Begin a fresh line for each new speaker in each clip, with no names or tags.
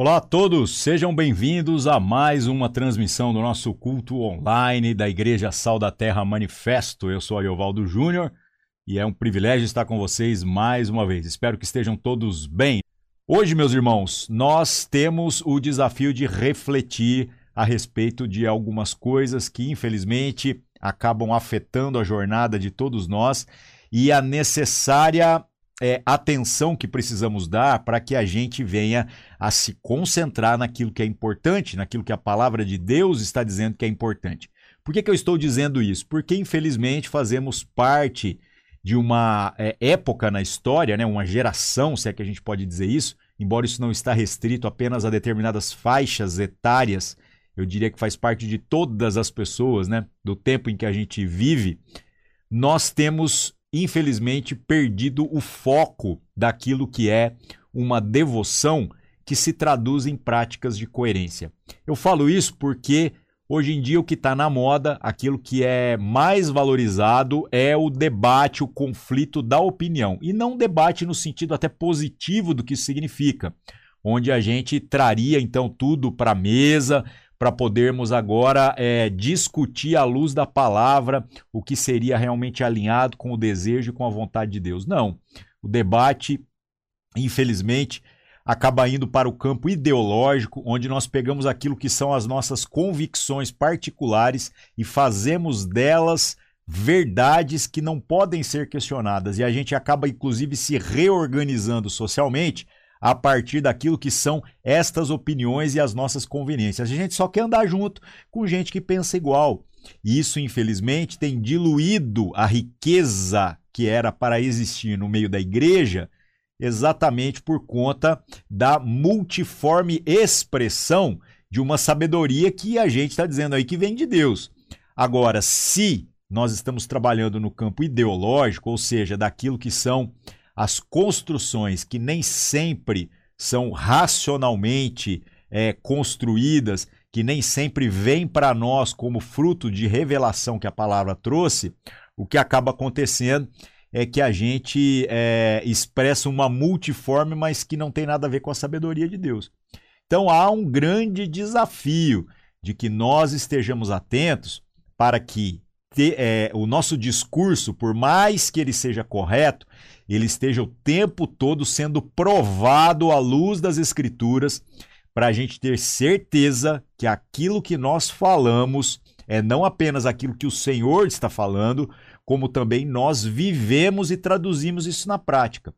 Olá a todos, sejam bem-vindos a mais uma transmissão do nosso culto online da Igreja Sal da Terra Manifesto. Eu sou Ariovaldo Júnior e é um privilégio estar com vocês mais uma vez. Espero que estejam todos bem. Hoje, meus irmãos, nós temos o desafio de refletir a respeito de algumas coisas que, infelizmente, acabam afetando a jornada de todos nós e a necessária é, atenção que precisamos dar para que a gente venha a se concentrar naquilo que é importante, naquilo que a palavra de Deus está dizendo que é importante. Por que, que eu estou dizendo isso? Porque, infelizmente, fazemos parte de uma é, época na história, né, uma geração, se é que a gente pode dizer isso, embora isso não está restrito apenas a determinadas faixas etárias, eu diria que faz parte de todas as pessoas, né, do tempo em que a gente vive, nós temos infelizmente, perdido o foco daquilo que é uma devoção que se traduz em práticas de coerência. Eu falo isso porque hoje em dia o que está na moda, aquilo que é mais valorizado é o debate, o conflito da opinião. E não debate no sentido até positivo do que isso significa, onde a gente traria então tudo para a mesa, para podermos agora é, discutir à luz da palavra o que seria realmente alinhado com o desejo e com a vontade de Deus. Não. O debate, infelizmente, acaba indo para o campo ideológico, onde nós pegamos aquilo que são as nossas convicções particulares e fazemos delas verdades que não podem ser questionadas. E a gente acaba, inclusive, se reorganizando socialmente a partir daquilo que são estas opiniões e as nossas conveniências. A gente só quer andar junto com gente que pensa igual. E isso, infelizmente, tem diluído a riqueza que era para existir no meio da igreja, exatamente por conta da multiforme expressão de uma sabedoria que a gente está dizendo aí que vem de Deus. Agora, se nós estamos trabalhando no campo ideológico, ou seja, daquilo que são as construções que nem sempre são racionalmente é, construídas, que nem sempre vêm para nós como fruto de revelação que a palavra trouxe, o que acaba acontecendo é que a gente é, expressa uma multiforme, mas que não tem nada a ver com a sabedoria de Deus. Então há um grande desafio de que nós estejamos atentos para que te, é, o nosso discurso, por mais que ele seja correto, ele esteja o tempo todo sendo provado à luz das Escrituras, para a gente ter certeza que aquilo que nós falamos é não apenas aquilo que o Senhor está falando, como também nós vivemos e traduzimos isso na prática.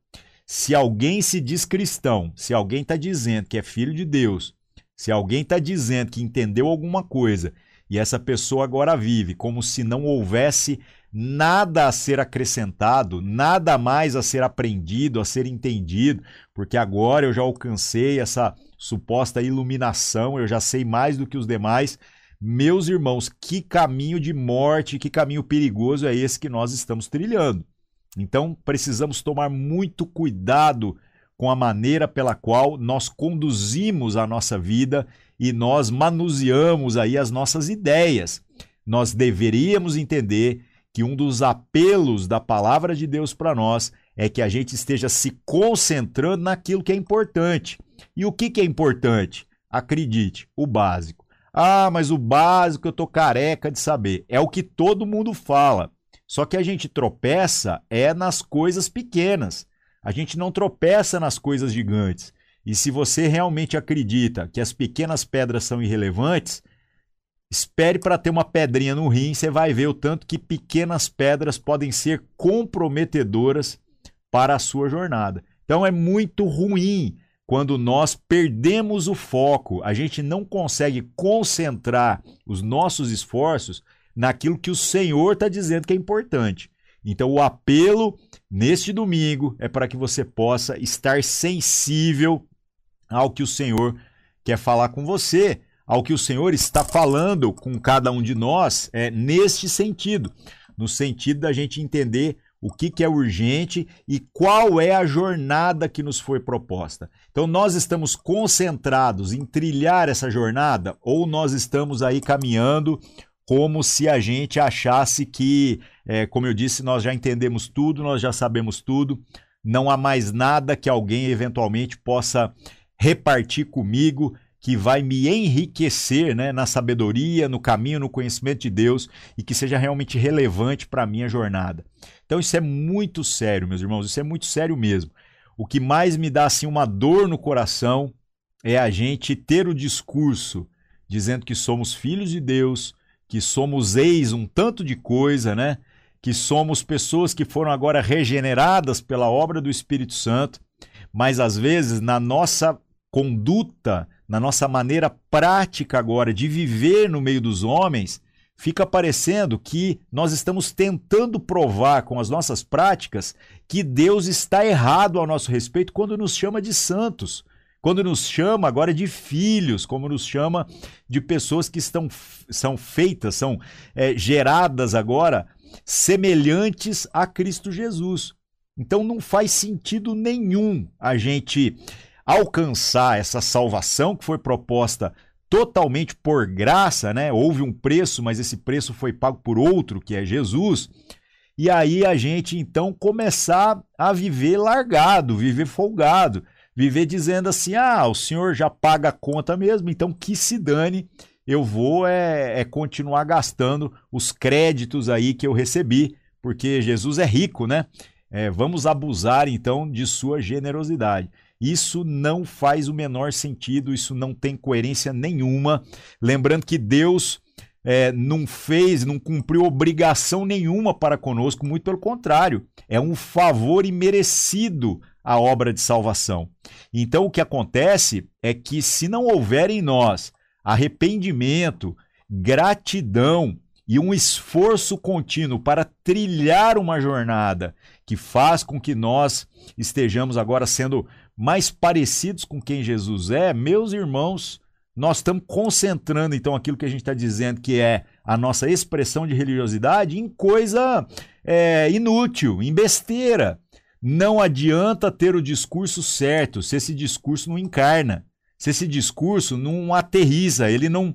Se alguém se diz cristão, se alguém está dizendo que é filho de Deus, se alguém está dizendo que entendeu alguma coisa e essa pessoa agora vive como se não houvesse nada a ser acrescentado, nada mais a ser aprendido, a ser entendido, porque agora eu já alcancei essa suposta iluminação, eu já sei mais do que os demais. Meus irmãos, que caminho de morte, que caminho perigoso é esse que nós estamos trilhando. Então, precisamos tomar muito cuidado com a maneira pela qual nós conduzimos a nossa vida e nós manuseamos aí as nossas ideias. Nós deveríamos entender que um dos apelos da palavra de Deus para nós é que a gente esteja se concentrando naquilo que é importante. E o que, que é importante? Acredite, o básico. Ah, mas o básico eu tô careca de saber. É o que todo mundo fala. Só que a gente tropeça é nas coisas pequenas. A gente não tropeça nas coisas gigantes. E se você realmente acredita que as pequenas pedras são irrelevantes, Espere para ter uma pedrinha no rim, você vai ver o tanto que pequenas pedras podem ser comprometedoras para a sua jornada. Então é muito ruim quando nós perdemos o foco, a gente não consegue concentrar os nossos esforços naquilo que o Senhor está dizendo que é importante. Então, o apelo neste domingo é para que você possa estar sensível ao que o Senhor quer falar com você ao que o Senhor está falando com cada um de nós é neste sentido, no sentido da gente entender o que, que é urgente e qual é a jornada que nos foi proposta. Então, nós estamos concentrados em trilhar essa jornada ou nós estamos aí caminhando como se a gente achasse que, é, como eu disse, nós já entendemos tudo, nós já sabemos tudo, não há mais nada que alguém eventualmente possa repartir comigo, que vai me enriquecer né, na sabedoria, no caminho, no conhecimento de Deus e que seja realmente relevante para a minha jornada. Então isso é muito sério, meus irmãos, isso é muito sério mesmo. O que mais me dá assim uma dor no coração é a gente ter o discurso dizendo que somos filhos de Deus, que somos ex um tanto de coisa, né? Que somos pessoas que foram agora regeneradas pela obra do Espírito Santo, mas às vezes na nossa conduta, na nossa maneira prática agora de viver no meio dos homens, fica parecendo que nós estamos tentando provar com as nossas práticas que Deus está errado ao nosso respeito quando nos chama de santos, quando nos chama agora de filhos, como nos chama de pessoas que estão, são feitas, são é, geradas agora semelhantes a Cristo Jesus. Então não faz sentido nenhum a gente alcançar essa salvação que foi proposta totalmente por graça, né? Houve um preço, mas esse preço foi pago por outro, que é Jesus. E aí a gente então começar a viver largado, viver folgado, viver dizendo assim: ah, o senhor já paga a conta mesmo, então que se dane, eu vou é, é continuar gastando os créditos aí que eu recebi, porque Jesus é rico, né? É, vamos abusar então de sua generosidade. Isso não faz o menor sentido, isso não tem coerência nenhuma. Lembrando que Deus é, não fez, não cumpriu obrigação nenhuma para conosco, muito pelo contrário, é um favor imerecido a obra de salvação. Então o que acontece é que se não houver em nós arrependimento, gratidão e um esforço contínuo para trilhar uma jornada que faz com que nós estejamos agora sendo mais parecidos com quem Jesus é, meus irmãos, nós estamos concentrando então aquilo que a gente está dizendo que é a nossa expressão de religiosidade em coisa é, inútil, em besteira. Não adianta ter o discurso certo se esse discurso não encarna, se esse discurso não aterriza, ele não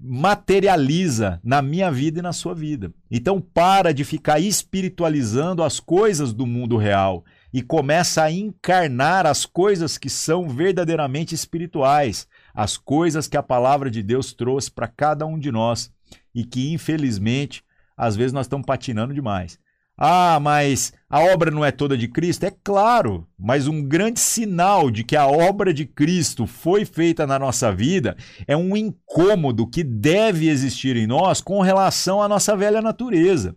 materializa na minha vida e na sua vida. Então para de ficar espiritualizando as coisas do mundo real e começa a encarnar as coisas que são verdadeiramente espirituais, as coisas que a palavra de Deus trouxe para cada um de nós e que, infelizmente, às vezes nós estamos patinando demais. Ah, mas a obra não é toda de Cristo? É claro, mas um grande sinal de que a obra de Cristo foi feita na nossa vida é um incômodo que deve existir em nós com relação à nossa velha natureza.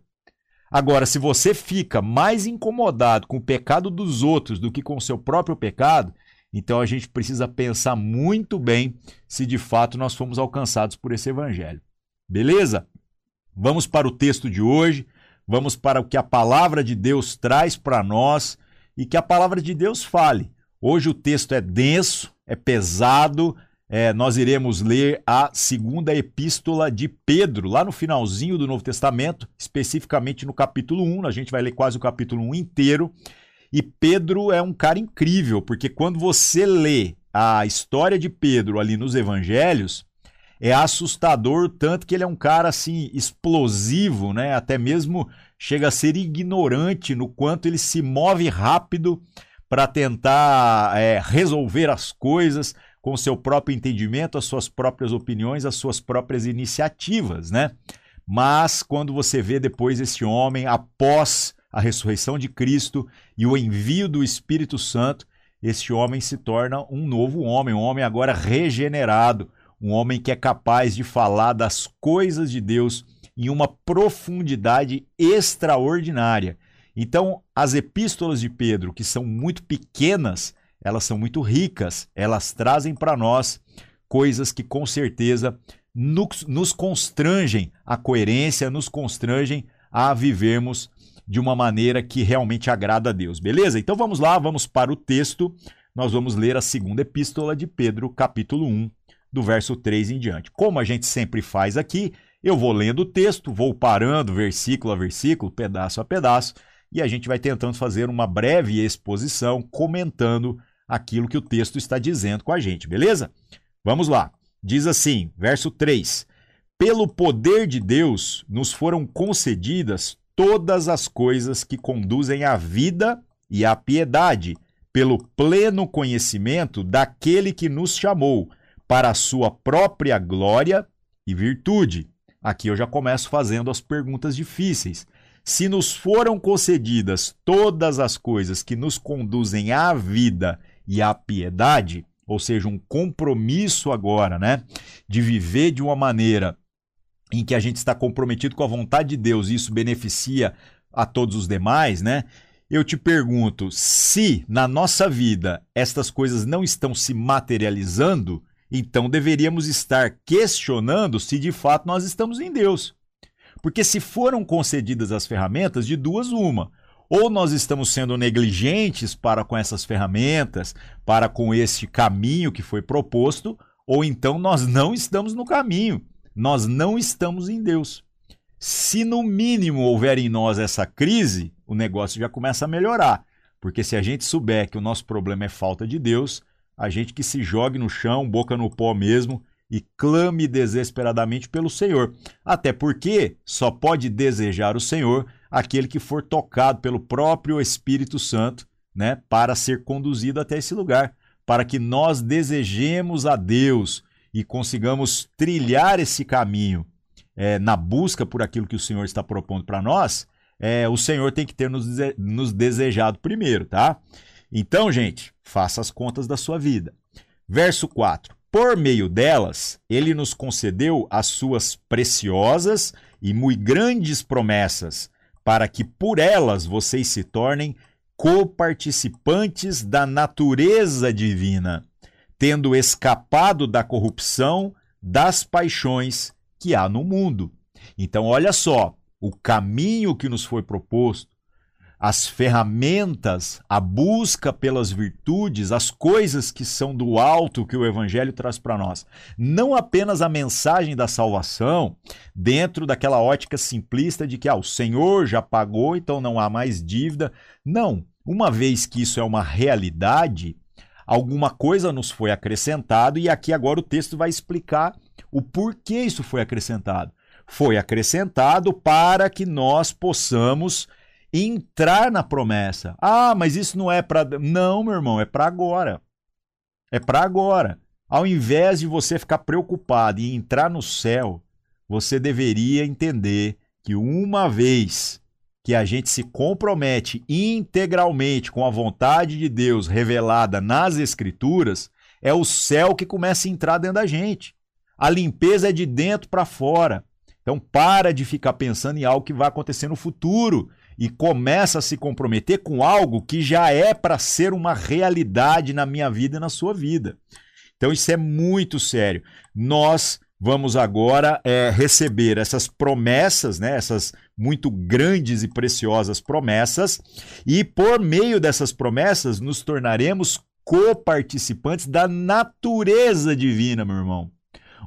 Agora, se você fica mais incomodado com o pecado dos outros do que com o seu próprio pecado, então a gente precisa pensar muito bem se de fato nós fomos alcançados por esse evangelho. Beleza? Vamos para o texto de hoje, vamos para o que a palavra de Deus traz para nós e que a palavra de Deus fale. Hoje o texto é denso, é pesado, é, nós iremos ler a segunda epístola de Pedro, lá no finalzinho do Novo Testamento, especificamente no capítulo 1. A gente vai ler quase o capítulo 1 inteiro. E Pedro é um cara incrível, porque quando você lê a história de Pedro ali nos evangelhos, é assustador, tanto que ele é um cara assim explosivo, né? Até mesmo chega a ser ignorante no quanto ele se move rápido para tentar é, resolver as coisas, com seu próprio entendimento, as suas próprias opiniões, as suas próprias iniciativas, né? Mas quando você vê depois esse homem após a ressurreição de Cristo e o envio do Espírito Santo, esse homem se torna um novo homem, um homem agora regenerado, um homem que é capaz de falar das coisas de Deus em uma profundidade extraordinária. Então, as epístolas de Pedro, que são muito pequenas, elas são muito ricas, elas trazem para nós coisas que com certeza nos, nos constrangem à coerência, nos constrangem a vivermos de uma maneira que realmente agrada a Deus, beleza? Então vamos lá, vamos para o texto. Nós vamos ler a segunda epístola de Pedro, capítulo 1, do verso 3 em diante. Como a gente sempre faz aqui, eu vou lendo o texto, vou parando versículo a versículo, pedaço a pedaço, e a gente vai tentando fazer uma breve exposição comentando aquilo que o texto está dizendo com a gente, beleza? Vamos lá. Diz assim, verso 3: Pelo poder de Deus nos foram concedidas todas as coisas que conduzem à vida e à piedade, pelo pleno conhecimento daquele que nos chamou para a sua própria glória e virtude. Aqui eu já começo fazendo as perguntas difíceis. Se nos foram concedidas todas as coisas que nos conduzem à vida e à piedade, ou seja, um compromisso agora, né, de viver de uma maneira em que a gente está comprometido com a vontade de Deus e isso beneficia a todos os demais, né? Eu te pergunto, se na nossa vida estas coisas não estão se materializando, então deveríamos estar questionando se de fato nós estamos em Deus. Porque se foram concedidas as ferramentas, de duas uma, ou nós estamos sendo negligentes para com essas ferramentas, para com este caminho que foi proposto, ou então nós não estamos no caminho, nós não estamos em Deus. Se no mínimo houver em nós essa crise, o negócio já começa a melhorar. Porque se a gente souber que o nosso problema é falta de Deus, a gente que se jogue no chão, boca no pó mesmo, e clame desesperadamente pelo Senhor. Até porque só pode desejar o Senhor aquele que for tocado pelo próprio Espírito Santo, né, para ser conduzido até esse lugar, para que nós desejemos a Deus e consigamos trilhar esse caminho é, na busca por aquilo que o Senhor está propondo para nós, é, o Senhor tem que ter nos, nos desejado primeiro, tá? Então, gente, faça as contas da sua vida. Verso 4. Por meio delas, ele nos concedeu as suas preciosas e muito grandes promessas, para que por elas vocês se tornem coparticipantes da natureza divina, tendo escapado da corrupção das paixões que há no mundo. Então, olha só, o caminho que nos foi proposto, as ferramentas, a busca pelas virtudes, as coisas que são do alto que o Evangelho traz para nós. Não apenas a mensagem da salvação, dentro daquela ótica simplista de que ah, o Senhor já pagou, então não há mais dívida. Não. Uma vez que isso é uma realidade, alguma coisa nos foi acrescentado e aqui agora o texto vai explicar o porquê isso foi acrescentado. Foi acrescentado para que nós possamos entrar na promessa. Ah, mas isso não é para. Não, meu irmão, é para agora. É para agora. Ao invés de você ficar preocupado em entrar no céu, você deveria entender que uma vez que a gente se compromete integralmente com a vontade de Deus revelada nas Escrituras, é o céu que começa a entrar dentro da gente. A limpeza é de dentro para fora. Então para de ficar pensando em algo que vai acontecer no futuro e começa a se comprometer com algo que já é para ser uma realidade na minha vida e na sua vida. Então isso é muito sério. Nós vamos agora é, receber essas promessas, né, essas muito grandes e preciosas promessas, e por meio dessas promessas nos tornaremos coparticipantes da natureza divina, meu irmão.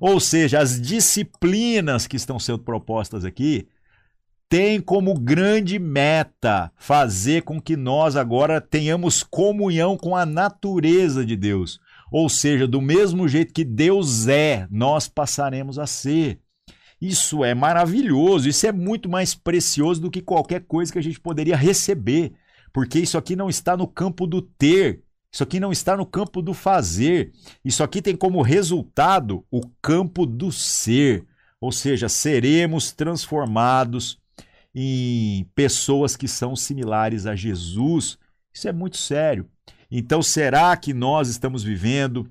Ou seja, as disciplinas que estão sendo propostas aqui têm como grande meta fazer com que nós agora tenhamos comunhão com a natureza de Deus. Ou seja, do mesmo jeito que Deus é, nós passaremos a ser. Isso é maravilhoso, isso é muito mais precioso do que qualquer coisa que a gente poderia receber, porque isso aqui não está no campo do ter, isso aqui não está no campo do fazer. Isso aqui tem como resultado o campo do ser. Ou seja, seremos transformados em pessoas que são similares a Jesus. Isso é muito sério. Então, será que nós estamos vivendo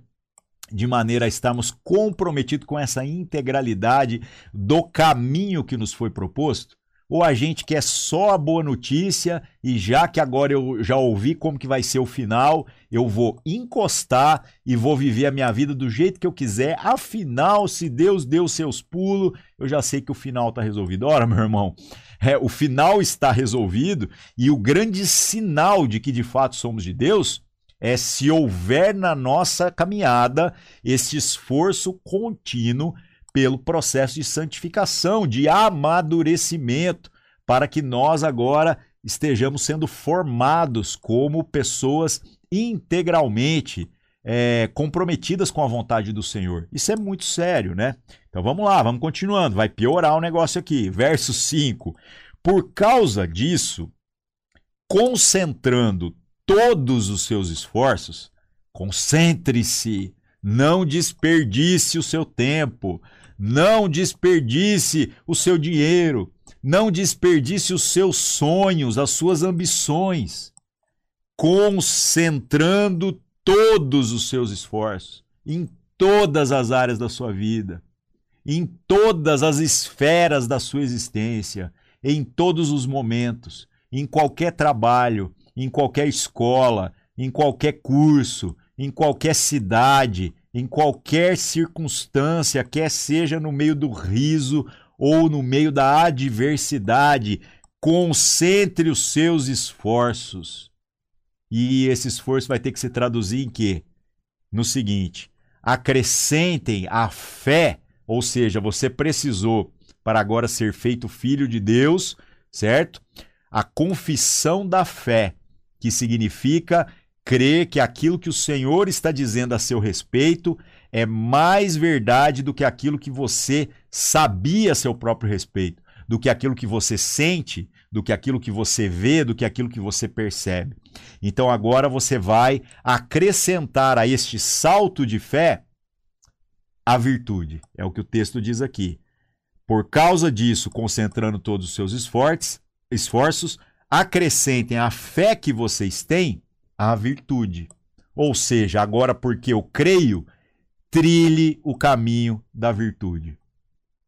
de maneira a estarmos comprometidos com essa integralidade do caminho que nos foi proposto? Ou a gente quer só a boa notícia e já que agora eu já ouvi como que vai ser o final, eu vou encostar e vou viver a minha vida do jeito que eu quiser. Afinal, se Deus deu seus pulos, eu já sei que o final está resolvido. Ora, meu irmão, é, o final está resolvido e o grande sinal de que de fato somos de Deus é se houver na nossa caminhada esse esforço contínuo pelo processo de santificação, de amadurecimento, para que nós agora estejamos sendo formados como pessoas integralmente é, comprometidas com a vontade do Senhor. Isso é muito sério, né? Então vamos lá, vamos continuando. Vai piorar o negócio aqui. Verso 5. Por causa disso, concentrando todos os seus esforços, concentre-se, não desperdice o seu tempo, não desperdice o seu dinheiro, não desperdice os seus sonhos, as suas ambições, concentrando todos os seus esforços em todas as áreas da sua vida, em todas as esferas da sua existência, em todos os momentos, em qualquer trabalho, em qualquer escola, em qualquer curso, em qualquer cidade, em qualquer circunstância, quer seja no meio do riso ou no meio da adversidade, concentre os seus esforços. E esse esforço vai ter que se traduzir em quê? No seguinte: acrescentem a fé, ou seja, você precisou para agora ser feito filho de Deus, certo? A confissão da fé, que significa crer que aquilo que o Senhor está dizendo a seu respeito é mais verdade do que aquilo que você sabia a seu próprio respeito, do que aquilo que você sente, do que aquilo que você vê, do que aquilo que você percebe. Então agora você vai acrescentar a este salto de fé a virtude. É o que o texto diz aqui. Por causa disso, concentrando todos os seus esforços, esforços acrescentem a fé que vocês têm a virtude. Ou seja, agora porque eu creio, trilhe o caminho da virtude.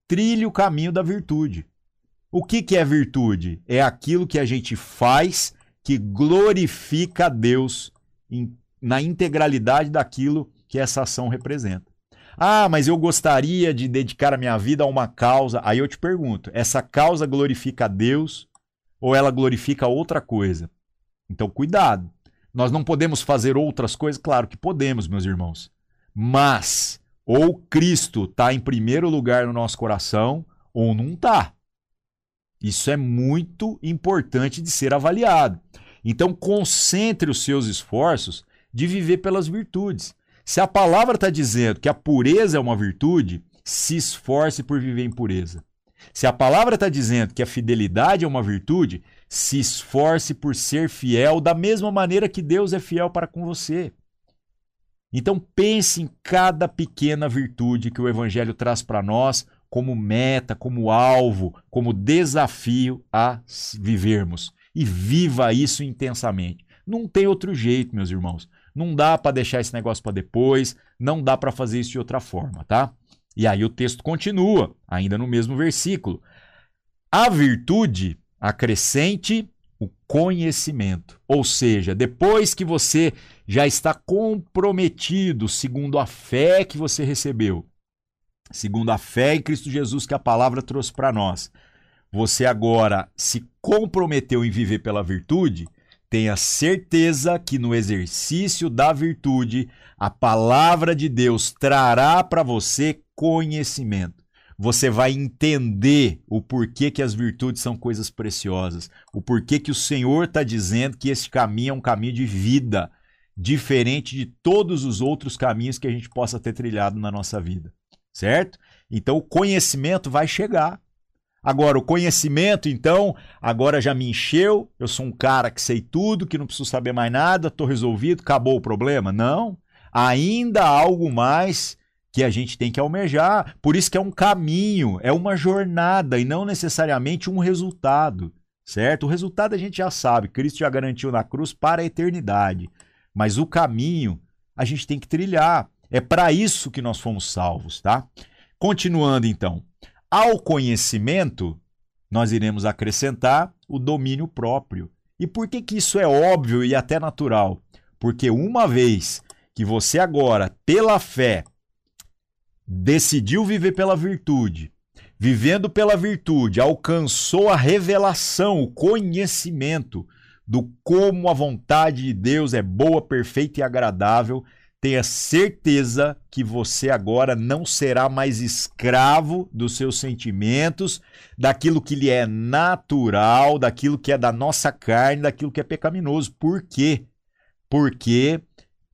Trilhe o caminho da virtude. O que, que é virtude? É aquilo que a gente faz que glorifica a Deus em, na integralidade daquilo que essa ação representa. Ah, mas eu gostaria de dedicar a minha vida a uma causa. Aí eu te pergunto: essa causa glorifica a Deus ou ela glorifica outra coisa? Então, cuidado. Nós não podemos fazer outras coisas? Claro que podemos, meus irmãos. Mas ou Cristo está em primeiro lugar no nosso coração ou não está. Isso é muito importante de ser avaliado. Então, concentre os seus esforços de viver pelas virtudes. Se a palavra está dizendo que a pureza é uma virtude, se esforce por viver em pureza. Se a palavra está dizendo que a fidelidade é uma virtude, se esforce por ser fiel da mesma maneira que Deus é fiel para com você. Então pense em cada pequena virtude que o evangelho traz para nós como meta, como alvo, como desafio a vivermos e viva isso intensamente. Não tem outro jeito, meus irmãos. Não dá para deixar esse negócio para depois, não dá para fazer isso de outra forma, tá? E aí o texto continua, ainda no mesmo versículo. A virtude acrescente o conhecimento. Ou seja, depois que você já está comprometido segundo a fé que você recebeu, segundo a fé em Cristo Jesus que a palavra trouxe para nós, você agora se comprometeu em viver pela virtude, tenha certeza que no exercício da virtude, a palavra de Deus trará para você conhecimento você vai entender o porquê que as virtudes são coisas preciosas, o porquê que o Senhor está dizendo que esse caminho é um caminho de vida, diferente de todos os outros caminhos que a gente possa ter trilhado na nossa vida, certo? Então o conhecimento vai chegar. Agora, o conhecimento, então, agora já me encheu, eu sou um cara que sei tudo, que não preciso saber mais nada, estou resolvido, acabou o problema? Não. Ainda há algo mais que a gente tem que almejar. Por isso que é um caminho, é uma jornada e não necessariamente um resultado, certo? O resultado a gente já sabe, Cristo já garantiu na cruz para a eternidade. Mas o caminho a gente tem que trilhar. É para isso que nós fomos salvos, tá? Continuando então. Ao conhecimento, nós iremos acrescentar o domínio próprio. E por que, que isso é óbvio e até natural? Porque uma vez que você agora, pela fé, decidiu viver pela virtude, vivendo pela virtude, alcançou a revelação, o conhecimento do como a vontade de Deus é boa, perfeita e agradável, tenha certeza que você agora não será mais escravo dos seus sentimentos, daquilo que lhe é natural, daquilo que é da nossa carne, daquilo que é pecaminoso. Por quê? Porque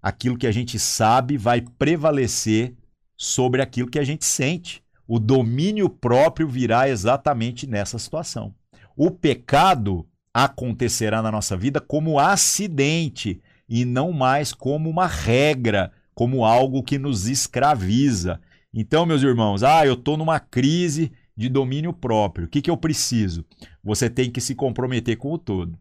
aquilo que a gente sabe vai prevalecer sobre aquilo que a gente sente. O domínio próprio virá exatamente nessa situação. O pecado acontecerá na nossa vida como acidente e não mais como uma regra, como algo que nos escraviza. Então, meus irmãos, ah, eu estou numa crise de domínio próprio. O que, que eu preciso? Você tem que se comprometer com o todo.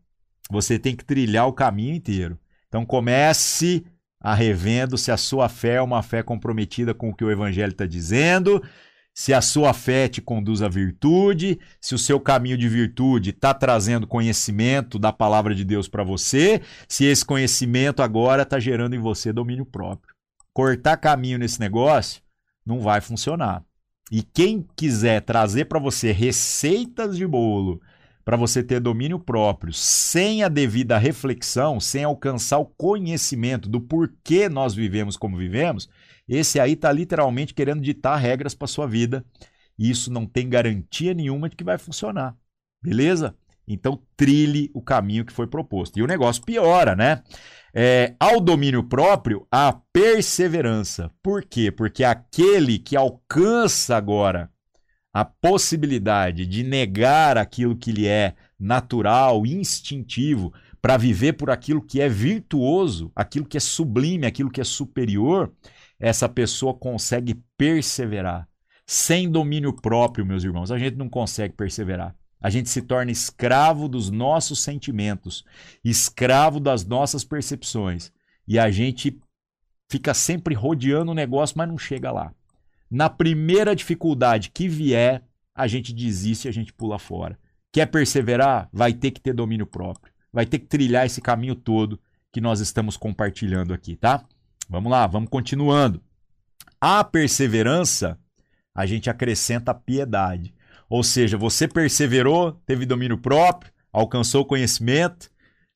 Você tem que trilhar o caminho inteiro. Então comece a revendo se a sua fé é uma fé comprometida com o que o Evangelho está dizendo, se a sua fé te conduz à virtude, se o seu caminho de virtude está trazendo conhecimento da palavra de Deus para você, se esse conhecimento agora está gerando em você domínio próprio. Cortar caminho nesse negócio não vai funcionar. E quem quiser trazer para você receitas de bolo para você ter domínio próprio, sem a devida reflexão, sem alcançar o conhecimento do porquê nós vivemos como vivemos, esse aí está literalmente querendo ditar regras para sua vida. E isso não tem garantia nenhuma de que vai funcionar. Beleza? Então trilhe o caminho que foi proposto. E o negócio piora, né? É, ao domínio próprio, a perseverança. Por quê? Porque aquele que alcança agora a possibilidade de negar aquilo que lhe é natural, instintivo, para viver por aquilo que é virtuoso, aquilo que é sublime, aquilo que é superior, essa pessoa consegue perseverar. Sem domínio próprio, meus irmãos, a gente não consegue perseverar. A gente se torna escravo dos nossos sentimentos, escravo das nossas percepções. E a gente fica sempre rodeando o negócio, mas não chega lá. Na primeira dificuldade que vier, a gente desiste e a gente pula fora. Quer perseverar? Vai ter que ter domínio próprio. Vai ter que trilhar esse caminho todo que nós estamos compartilhando aqui, tá? Vamos lá, vamos continuando. A perseverança, a gente acrescenta a piedade. Ou seja, você perseverou, teve domínio próprio, alcançou conhecimento,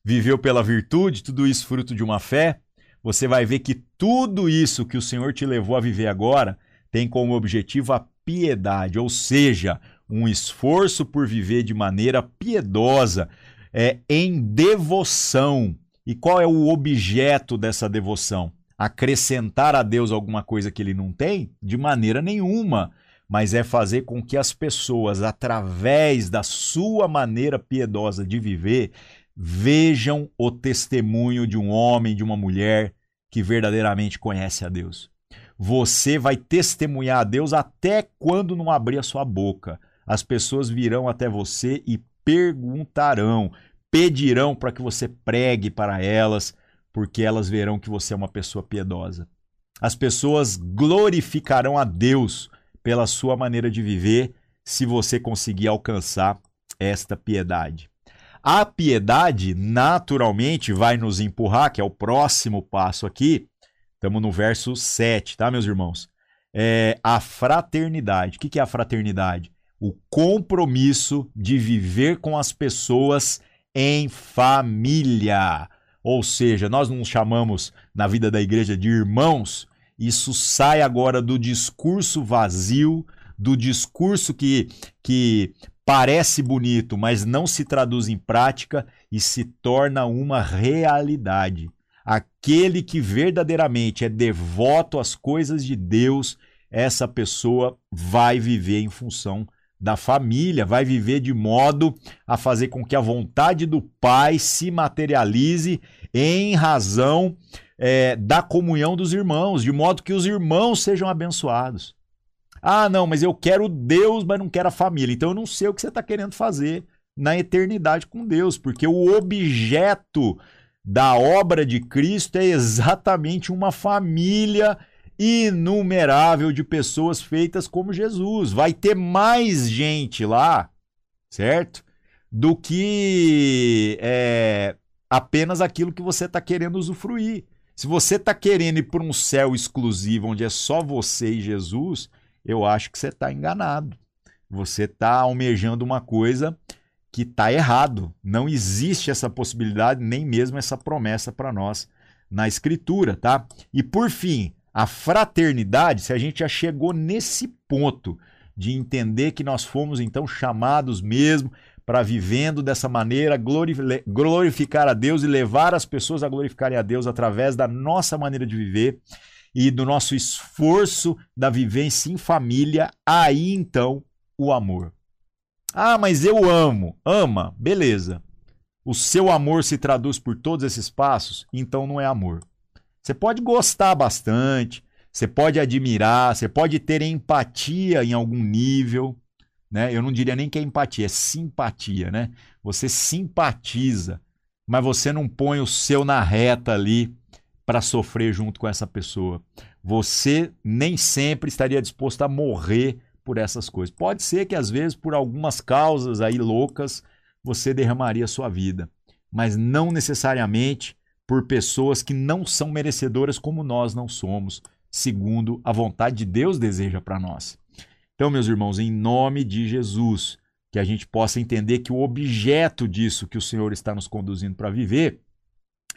viveu pela virtude, tudo isso fruto de uma fé. Você vai ver que tudo isso que o Senhor te levou a viver agora tem como objetivo a piedade, ou seja, um esforço por viver de maneira piedosa, é, em devoção. E qual é o objeto dessa devoção? Acrescentar a Deus alguma coisa que ele não tem? De maneira nenhuma. Mas é fazer com que as pessoas, através da sua maneira piedosa de viver, vejam o testemunho de um homem, de uma mulher que verdadeiramente conhece a Deus você vai testemunhar a Deus até quando não abrir a sua boca. As pessoas virão até você e perguntarão, pedirão para que você pregue para elas, porque elas verão que você é uma pessoa piedosa. As pessoas glorificarão a Deus pela sua maneira de viver, se você conseguir alcançar esta piedade. A piedade, naturalmente, vai nos empurrar, que é o próximo passo aqui, Estamos no verso 7, tá, meus irmãos? É a fraternidade. O que é a fraternidade? O compromisso de viver com as pessoas em família. Ou seja, nós não chamamos na vida da igreja de irmãos. Isso sai agora do discurso vazio, do discurso que, que parece bonito, mas não se traduz em prática e se torna uma realidade. Aquele que verdadeiramente é devoto às coisas de Deus, essa pessoa vai viver em função da família, vai viver de modo a fazer com que a vontade do Pai se materialize em razão é, da comunhão dos irmãos, de modo que os irmãos sejam abençoados. Ah, não, mas eu quero Deus, mas não quero a família. Então eu não sei o que você está querendo fazer na eternidade com Deus, porque o objeto da obra de Cristo é exatamente uma família inumerável de pessoas feitas como Jesus. Vai ter mais gente lá, certo? Do que é, apenas aquilo que você está querendo usufruir. Se você está querendo ir para um céu exclusivo onde é só você e Jesus, eu acho que você está enganado. Você está almejando uma coisa que está errado. Não existe essa possibilidade, nem mesmo essa promessa para nós na Escritura, tá? E por fim, a fraternidade, se a gente já chegou nesse ponto de entender que nós fomos então chamados mesmo para vivendo dessa maneira, glorificar a Deus e levar as pessoas a glorificarem a Deus através da nossa maneira de viver e do nosso esforço da vivência em família, aí então o amor. Ah, mas eu amo. Ama, beleza. o seu amor se traduz por todos esses passos, então não é amor. Você pode gostar bastante, você pode admirar, você pode ter empatia em algum nível, né? Eu não diria nem que é empatia, é simpatia, né? Você simpatiza, mas você não põe o seu na reta ali para sofrer junto com essa pessoa. Você nem sempre estaria disposto a morrer por essas coisas. Pode ser que às vezes por algumas causas aí loucas você derramaria sua vida, mas não necessariamente por pessoas que não são merecedoras como nós não somos segundo a vontade de Deus deseja para nós. Então, meus irmãos, em nome de Jesus, que a gente possa entender que o objeto disso que o Senhor está nos conduzindo para viver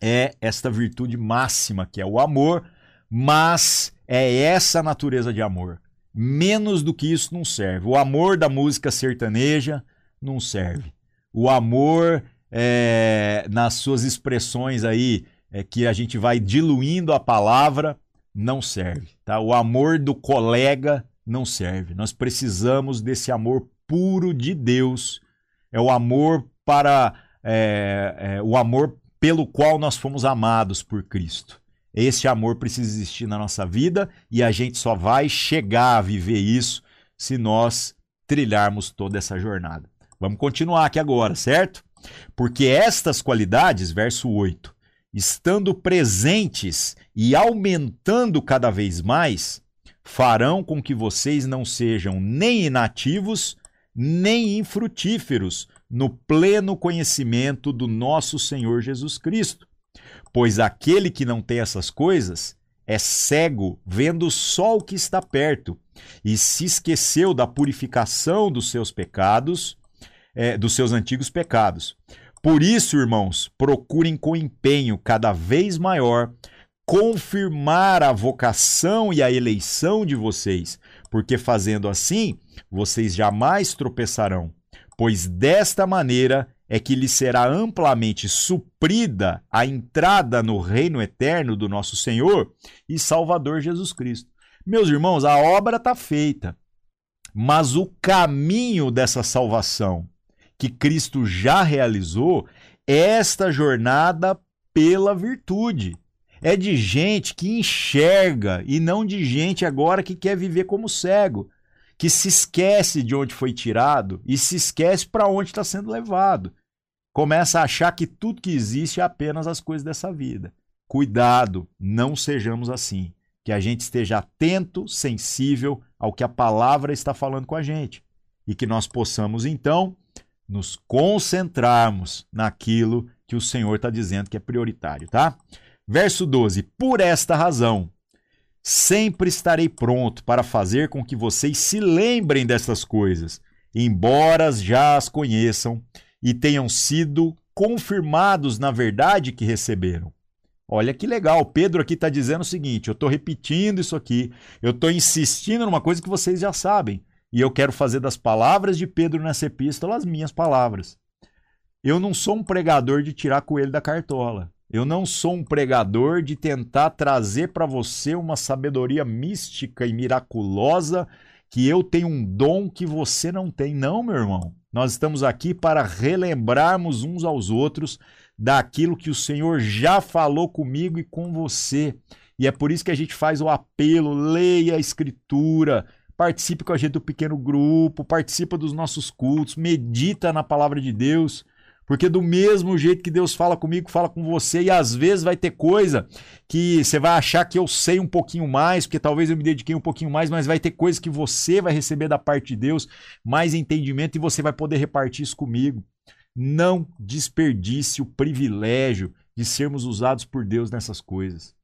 é esta virtude máxima, que é o amor, mas é essa natureza de amor. Menos do que isso não serve. O amor da música sertaneja não serve. O amor é, nas suas expressões aí, é, que a gente vai diluindo a palavra, não serve. Tá? O amor do colega não serve. Nós precisamos desse amor puro de Deus. É o amor para é, é, o amor pelo qual nós fomos amados por Cristo. Esse amor precisa existir na nossa vida e a gente só vai chegar a viver isso se nós trilharmos toda essa jornada. Vamos continuar aqui agora, certo? Porque estas qualidades, verso 8, estando presentes e aumentando cada vez mais, farão com que vocês não sejam nem inativos, nem infrutíferos no pleno conhecimento do nosso Senhor Jesus Cristo. Pois aquele que não tem essas coisas é cego, vendo só o que está perto, e se esqueceu da purificação dos seus pecados, é, dos seus antigos pecados. Por isso, irmãos, procurem com empenho cada vez maior confirmar a vocação e a eleição de vocês, porque fazendo assim, vocês jamais tropeçarão, pois desta maneira é que lhes será amplamente suprida a entrada no reino eterno do nosso Senhor e Salvador Jesus Cristo. Meus irmãos, a obra está feita, mas o caminho dessa salvação que Cristo já realizou é esta jornada pela virtude. É de gente que enxerga e não de gente agora que quer viver como cego, que se esquece de onde foi tirado e se esquece para onde está sendo levado. Começa a achar que tudo que existe é apenas as coisas dessa vida. Cuidado, não sejamos assim. Que a gente esteja atento, sensível ao que a palavra está falando com a gente. E que nós possamos, então, nos concentrarmos naquilo que o Senhor está dizendo que é prioritário, tá? Verso 12: Por esta razão, sempre estarei pronto para fazer com que vocês se lembrem dessas coisas, embora já as conheçam e tenham sido confirmados na verdade que receberam. Olha que legal, Pedro aqui está dizendo o seguinte: eu estou repetindo isso aqui, eu estou insistindo numa coisa que vocês já sabem. E eu quero fazer das palavras de Pedro nessa epístola as minhas palavras. Eu não sou um pregador de tirar coelho da cartola. Eu não sou um pregador de tentar trazer para você uma sabedoria mística e miraculosa que eu tenho um dom que você não tem. Não, meu irmão. Nós estamos aqui para relembrarmos uns aos outros daquilo que o Senhor já falou comigo e com você. E é por isso que a gente faz o apelo: leia a Escritura, participe com a gente do pequeno grupo, participa dos nossos cultos, medita na palavra de Deus. Porque do mesmo jeito que Deus fala comigo, fala com você, e às vezes vai ter coisa que você vai achar que eu sei um pouquinho mais, porque talvez eu me dediquei um pouquinho mais, mas vai ter coisa que você vai receber da parte de Deus, mais entendimento, e você vai poder repartir isso comigo. Não desperdice o privilégio de sermos usados por Deus nessas coisas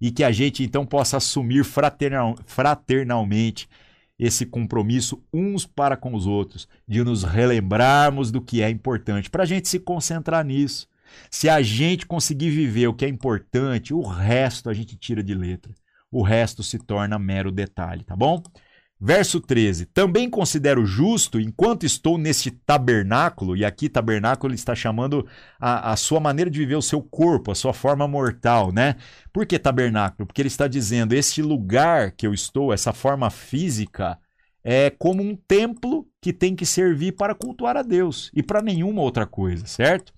e que a gente então possa assumir fraternal, fraternalmente esse compromisso uns para com os outros, de nos relembrarmos do que é importante, para a gente se concentrar nisso. Se a gente conseguir viver o que é importante, o resto a gente tira de letra. O resto se torna mero detalhe, tá bom? Verso 13: Também considero justo, enquanto estou neste tabernáculo, e aqui tabernáculo está chamando a, a, sua maneira de viver o seu corpo, a sua forma mortal, né? Por que tabernáculo? Porque ele está dizendo: este lugar que eu estou, essa forma física, é como um templo que tem que servir para cultuar a Deus e para nenhuma outra coisa, certo?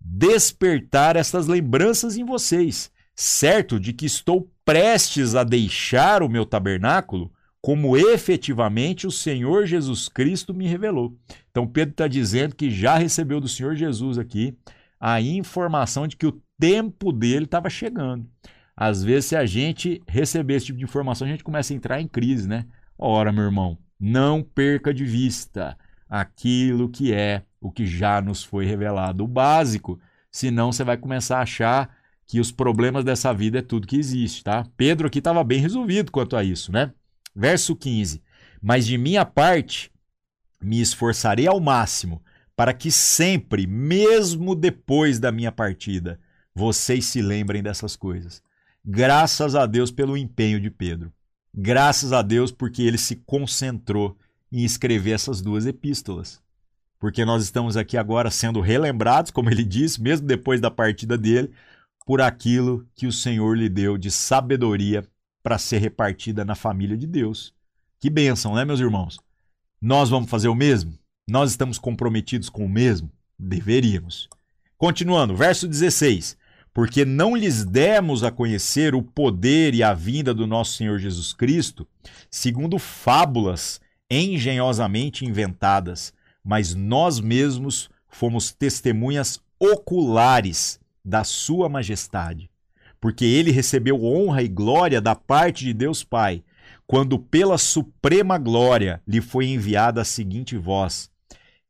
Despertar essas lembranças em vocês, certo de que estou prestes a deixar o meu tabernáculo, como efetivamente o Senhor Jesus Cristo me revelou. Então Pedro está dizendo que já recebeu do Senhor Jesus aqui a informação de que o tempo dele estava chegando. Às vezes, se a gente receber esse tipo de informação, a gente começa a entrar em crise, né? Ora, meu irmão, não perca de vista aquilo que é o que já nos foi revelado, o básico. Senão você vai começar a achar que os problemas dessa vida é tudo que existe, tá? Pedro aqui estava bem resolvido quanto a isso, né? Verso 15. Mas de minha parte, me esforçarei ao máximo para que sempre, mesmo depois da minha partida, vocês se lembrem dessas coisas. Graças a Deus pelo empenho de Pedro. Graças a Deus porque ele se concentrou em escrever essas duas epístolas. Porque nós estamos aqui agora sendo relembrados, como ele disse, mesmo depois da partida dele, por aquilo que o Senhor lhe deu de sabedoria para ser repartida na família de Deus. Que bênção, né, meus irmãos? Nós vamos fazer o mesmo? Nós estamos comprometidos com o mesmo? Deveríamos. Continuando, verso 16: Porque não lhes demos a conhecer o poder e a vinda do nosso Senhor Jesus Cristo, segundo fábulas engenhosamente inventadas, mas nós mesmos fomos testemunhas oculares da Sua Majestade. Porque ele recebeu honra e glória da parte de Deus Pai, quando pela suprema glória lhe foi enviada a seguinte voz: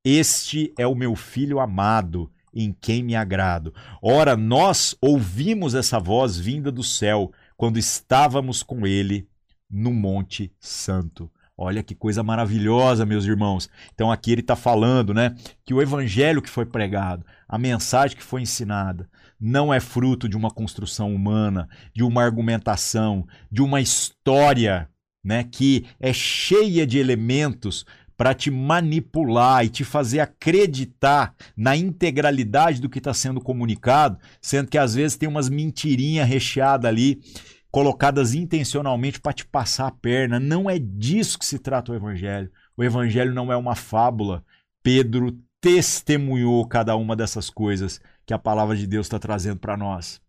este é o meu filho amado, em quem me agrado. Ora, nós ouvimos essa voz vinda do céu quando estávamos com ele no Monte Santo. Olha que coisa maravilhosa, meus irmãos. Então aqui ele está falando, né, que o evangelho que foi pregado, a mensagem que foi ensinada, não é fruto de uma construção humana, de uma argumentação, de uma história, né, que é cheia de elementos para te manipular e te fazer acreditar na integralidade do que está sendo comunicado, sendo que às vezes tem umas mentirinhas recheadas ali, colocadas intencionalmente para te passar a perna. Não é disso que se trata o Evangelho. O Evangelho não é uma fábula. Pedro testemunhou cada uma dessas coisas que a palavra de Deus está trazendo para nós.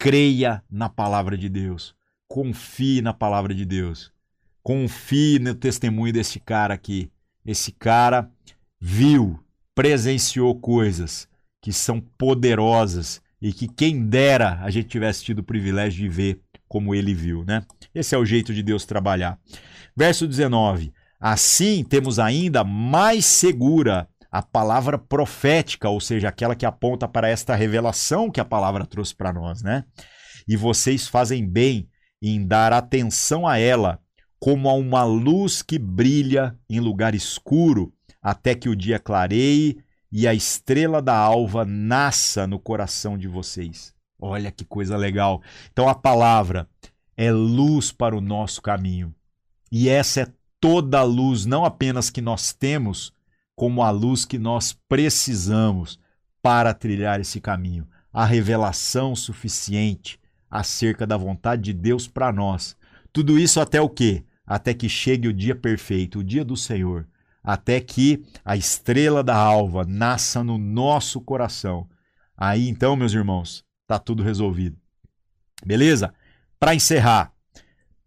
Creia na palavra de Deus. Confie na palavra de Deus. Confie no testemunho desse cara aqui. Esse cara viu, presenciou coisas que são poderosas e que quem dera a gente tivesse tido o privilégio de ver como ele viu, né? Esse é o jeito de Deus trabalhar. Verso 19. Assim temos ainda mais segura a palavra profética, ou seja, aquela que aponta para esta revelação que a palavra trouxe para nós, né? E vocês fazem bem em dar atenção a ela, como a uma luz que brilha em lugar escuro, até que o dia clareie e a estrela da alva nasça no coração de vocês. Olha que coisa legal. Então a palavra é luz para o nosso caminho. E essa é toda a luz, não apenas que nós temos, como a luz que nós precisamos para trilhar esse caminho. A revelação suficiente acerca da vontade de Deus para nós. Tudo isso até o quê? até que chegue o dia perfeito, o dia do Senhor, até que a estrela da alva nasça no nosso coração. Aí então, meus irmãos, está tudo resolvido. Beleza? Para encerrar,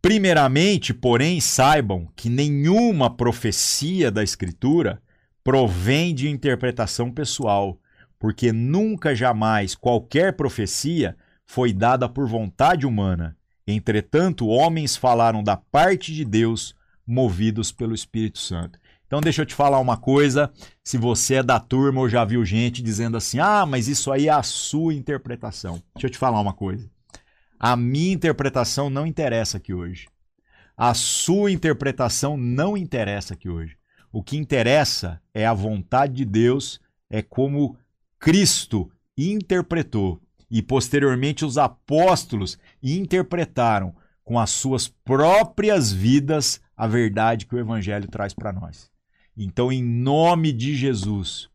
primeiramente, porém, saibam que nenhuma profecia da Escritura provém de interpretação pessoal, porque nunca jamais qualquer profecia foi dada por vontade humana Entretanto, homens falaram da parte de Deus, movidos pelo Espírito Santo. Então, deixa eu te falar uma coisa. Se você é da turma ou já viu gente dizendo assim: ah, mas isso aí é a sua interpretação. Deixa eu te falar uma coisa. A minha interpretação não interessa aqui hoje. A sua interpretação não interessa aqui hoje. O que interessa é a vontade de Deus, é como Cristo interpretou e posteriormente os apóstolos interpretaram com as suas próprias vidas a verdade que o evangelho traz para nós. Então, em nome de Jesus,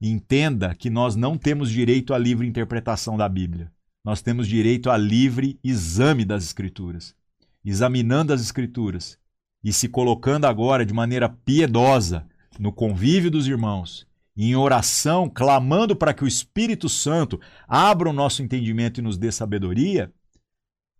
entenda que nós não temos direito à livre interpretação da Bíblia. Nós temos direito a livre exame das Escrituras. Examinando as Escrituras e se colocando agora de maneira piedosa no convívio dos irmãos, em oração, clamando para que o Espírito Santo abra o nosso entendimento e nos dê sabedoria,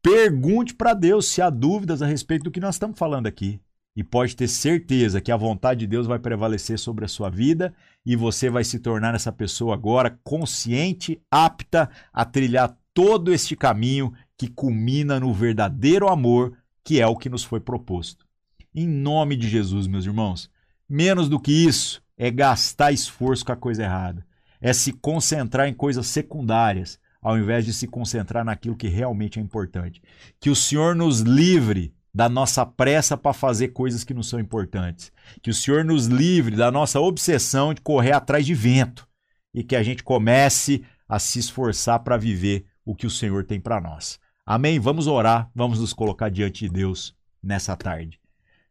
pergunte para Deus se há dúvidas a respeito do que nós estamos falando aqui. E pode ter certeza que a vontade de Deus vai prevalecer sobre a sua vida e você vai se tornar essa pessoa agora consciente, apta a trilhar todo este caminho que culmina no verdadeiro amor, que é o que nos foi proposto. Em nome de Jesus, meus irmãos, menos do que isso é gastar esforço com a coisa errada, é se concentrar em coisas secundárias, ao invés de se concentrar naquilo que realmente é importante. Que o Senhor nos livre da nossa pressa para fazer coisas que não são importantes. Que o Senhor nos livre da nossa obsessão de correr atrás de vento e que a gente comece a se esforçar para viver o que o Senhor tem para nós. Amém? Vamos orar, vamos nos colocar diante de Deus nessa tarde.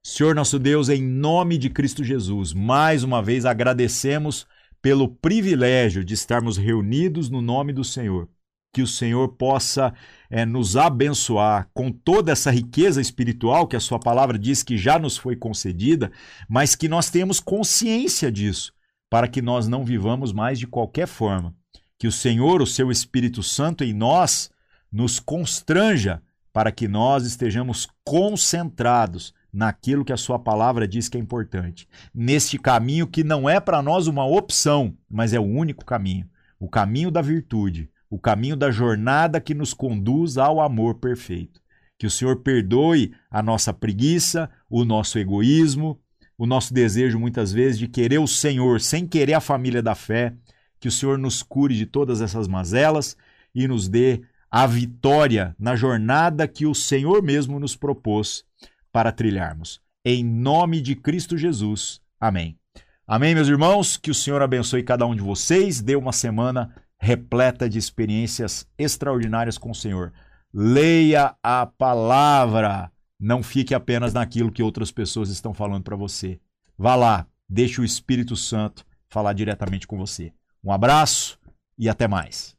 Senhor nosso Deus, em nome de Cristo Jesus, mais uma vez agradecemos pelo privilégio de estarmos reunidos no nome do Senhor que o Senhor possa é, nos abençoar com toda essa riqueza espiritual que a Sua palavra diz que já nos foi concedida, mas que nós tenhamos consciência disso, para que nós não vivamos mais de qualquer forma. Que o Senhor, o Seu Espírito Santo em nós, nos constranja para que nós estejamos concentrados naquilo que a Sua palavra diz que é importante, neste caminho que não é para nós uma opção, mas é o único caminho o caminho da virtude o caminho da jornada que nos conduz ao amor perfeito. Que o Senhor perdoe a nossa preguiça, o nosso egoísmo, o nosso desejo muitas vezes de querer o Senhor sem querer a família da fé. Que o Senhor nos cure de todas essas mazelas e nos dê a vitória na jornada que o Senhor mesmo nos propôs para trilharmos. Em nome de Cristo Jesus. Amém. Amém, meus irmãos. Que o Senhor abençoe cada um de vocês. Dê uma semana repleta de experiências extraordinárias com o Senhor. Leia a palavra. Não fique apenas naquilo que outras pessoas estão falando para você. Vá lá, deixe o Espírito Santo falar diretamente com você. Um abraço e até mais.